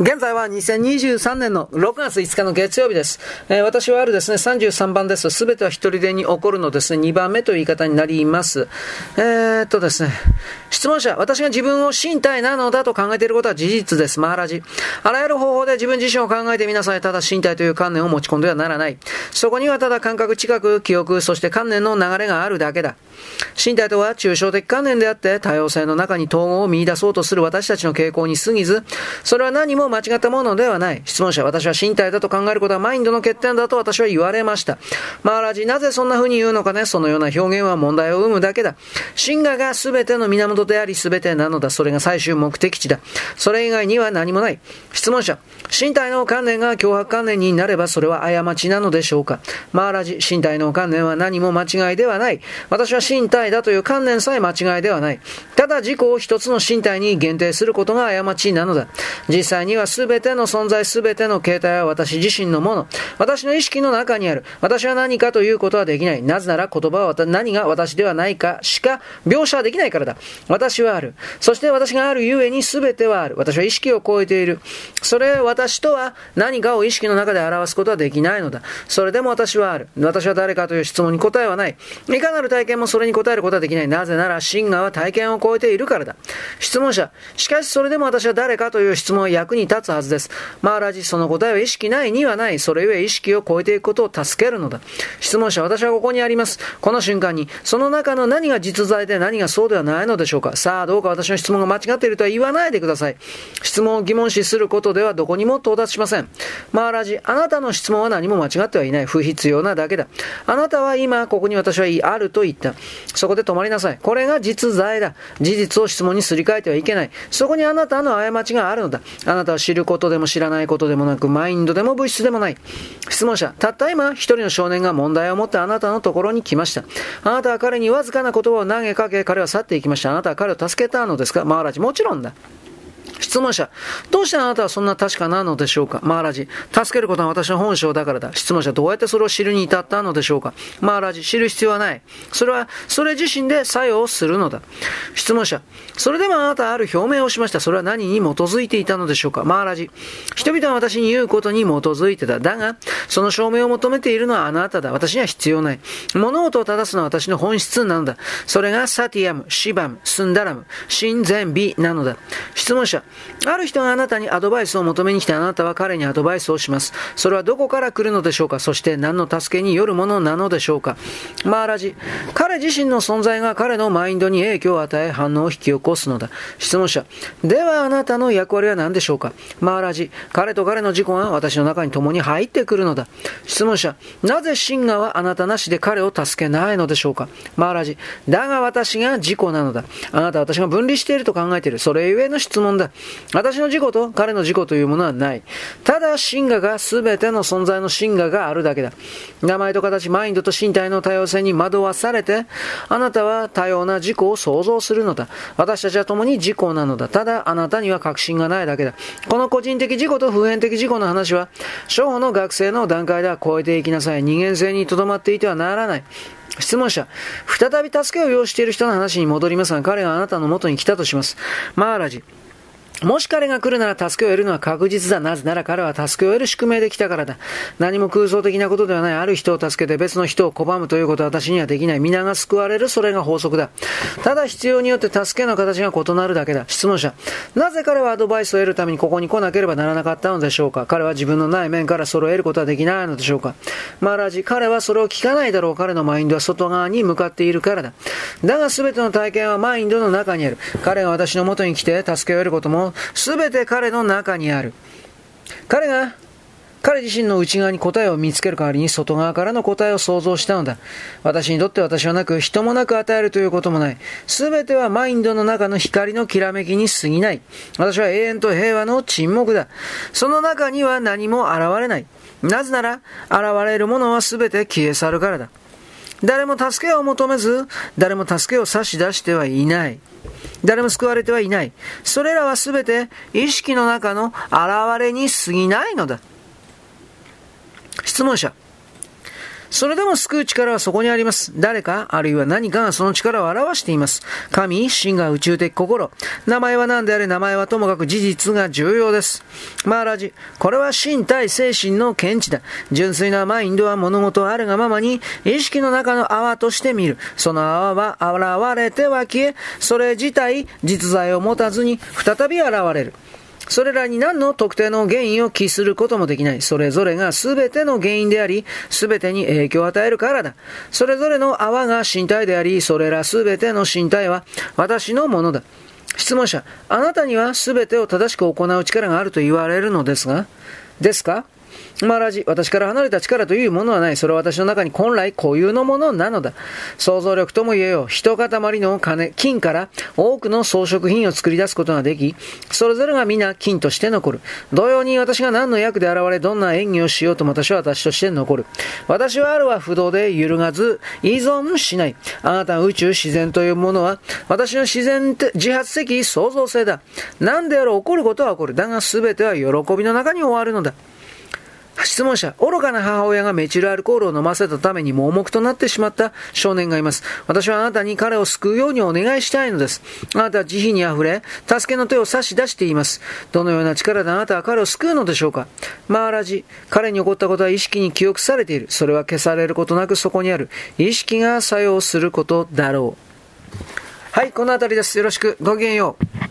現在は2023年の6月5日の月曜日です。えー、私はあるですね、33番です。すべては一人でに起こるのですね、2番目という言い方になります。えー、っとですね、質問者、私が自分を身体なのだと考えていることは事実です。マーラジ。あらゆる方法で自分自身を考えてみなさい。ただ身体という観念を持ち込んではならない。そこにはただ感覚、知覚、記憶、そして観念の流れがあるだけだ。身体とは抽象的観念であって多様性の中に統合を見出そうとする私たちの傾向に過ぎず、それは何も間違ったものではない。質問者、私は身体だと考えることはマインドの欠点だと私は言われました。マーラジ、なぜそんな風に言うのかね？そのような表現は問題を生むだけだ。真我が全ての源であり全てなのだ。それが最終目的地だ。それ以外には何もない。質問者、身体の観念が脅迫観念になればそれは過ちなのでしょうか？マーラジ、身体の観念は何も間違いではない。私は身体だという観念さえ間違いではない。ただ自己を一つの身体に限定することが過ちなのだ。実際には全ての存在全ての形態は私自身のもの。私の意識の中にある。私は何かということはできない。なぜなら言葉は何が私ではないかしか描写できないからだ。私はある。そして私があるゆえに全てはある。私は意識を超えている。それ私とは何かを意識の中で表すことはできないのだ。それでも私はある。私は誰かという質問に答えはない。いかなる体験もそれに答えることはできない。なぜなら、真我は体験を超えているからだ。質問者、しかしそれでも私は誰かという質問は役に立つはずです。マーラジ、その答えは意識ないにはない。それゆえ意識を超えていくことを助けるのだ。質問者、私はここにあります。この瞬間に、その中の何が実在で何がそうではないのでしょうか。さあ、どうか私の質問が間違っているとは言わないでください。質問を疑問視することではどこにも到達しません。マーラジ、あなたの質問は何も間違ってはいない。不必要なだけだ。あなたは今、ここに私はあると言った。そこで止まりなさい。これが実在だ。事実を質問にすり替えてはいけない。そこにあなたの過ちがあるのだ。あなたは知ることでも知らないことでもなく、マインドでも物質でもない。質問者、たった今、一人の少年が問題を持ってあなたのところに来ました。あなたは彼にわずかな言葉を投げかけ、彼は去っていきました。あなたは彼を助けたのですか？マーラジ、もちろんだ。質問者、どうしてあなたはそんな確かなのでしょうか？マーラジ、助けることは私の本性だからだ。質問者、どうやってそれを知るに至ったのでしょうか？マーラジ、知る必要はない。それは、それ自身で作用するのだ。質問者、それでもあなたはある表明をしました。それは何に基づいていたのでしょうか？マーラジ、人々は私に言うことに基づいてだ。だが、その証明を求めているのはあなただ。私には必要ない。物事を正すのは私の本質なのだ。それがサティアム、シバム、スンダラム、親善美なのだ。質問者、ある人があなたにアドバイスを求めに来てあなたは彼にアドバイスをします。それはどこから来るのでしょうか？そして何の助けによるものなのでしょうか？マーラジ、彼自身の存在が彼のマインドに影響を与え反応を引き起こすのだ。質問者、ではあなたの役割は何でしょうか？マーラジ、彼と彼の自己が私の中に共に入ってくるのだ。質問者、なぜ真我はあなたなしで彼を助けないのでしょうか？マーラジ、だが私が自己なのだ。あなたは私が分離していると考えている。それゆえの質問だ。私の自己と彼の自己というものはない。ただ、真我が全ての存在の真我があるだけだ。名前と形、マインドと身体の多様性に惑わされて、あなたは多様な自己を想像するのだ。私たちは共に自己なのだ。ただ、あなたには確信がないだけだ。この個人的自己と普遍的自己の話は、初歩の学生の段階では超えていきなさい。人間性にとどまっていてはならない。質問者、再び助けを要している人の話に戻りますが、彼があなたの元に来たとします。マーラジ。もし彼が来るなら助けを得るのは確実だ。なぜなら彼は助けを得る宿命で来たからだ。何も空想的なことではない。ある人を助けて別の人を拒むということは私にはできない。皆が救われる。それが法則だ。ただ必要によって助けの形が異なるだけだ。質問者。なぜ彼はアドバイスを得るためにここに来なければならなかったのでしょうか彼は自分のない面からそれを得ることはできないのでしょうかマーラジ、彼はそれを聞かないだろう。彼のマインドは外側に向かっているからだ。だが全ての体験はマインドの中にある。彼が私の元に来て助けを得ることもすべて彼の中にある。彼が彼自身の内側に答えを見つける代わりに外側からの答えを想像したのだ。私にとって私はなく、人もなく与えるということもない。すべてはマインドの中の光のきらめきに過ぎない。私は永遠と平和の沈黙だ。その中には何も現れない。なぜなら、現れるものはすべて消え去るからだ。誰も助けを求めず、誰も助けを差し出してはいない。誰も救われてはいない。それらは全て意識の中の現れに過ぎないのだ。質問者。それでも救う力はそこにあります。誰か、あるいは何かがその力を表しています。神、神が宇宙的心。名前は何であれ、名前はともかく事実が重要です。マーラジ、これは身体精神の見地だ。純粋なマインドは物事あるがままに、意識の中の泡として見る。その泡は現れては消え、それ自体、実在を持たずに再び現れる。それらに何の特定の原因を帰することもできない。それぞれが全ての原因であり、全てに影響を与えるからだ。それぞれの泡が身体であり、それら全ての身体は私のものだ。質問者、あなたには全てを正しく行う力があると言われるのですが、ですか？マラジ、私から離れた力というものはない。それは私の中に本来固有のものなのだ。想像力とも言えよ。一塊の金、金から多くの装飾品を作り出すことができ、それぞれが皆金として残る。同様に私が何の役で現れ、どんな演技をしようとも私は私として残る。私はあるは不動で揺るがず、依存しない。あなたの宇宙、自然というものは、私の自然自発的創造性だ。何であろう起こることは起こる。だが全ては喜びの中に終わるのだ。質問者、愚かな母親がメチルアルコールを飲ませたために盲目となってしまった少年がいます。私はあなたに彼を救うようにお願いしたいのです。あなたは慈悲に溢れ、助けの手を差し出しています。どのような力であなたは彼を救うのでしょうかマーラジ、彼に起こったことは意識に記憶されている。それは消されることなくそこにある。意識が作用することだろう。はい、この辺りです。よろしく。ごきげんよう。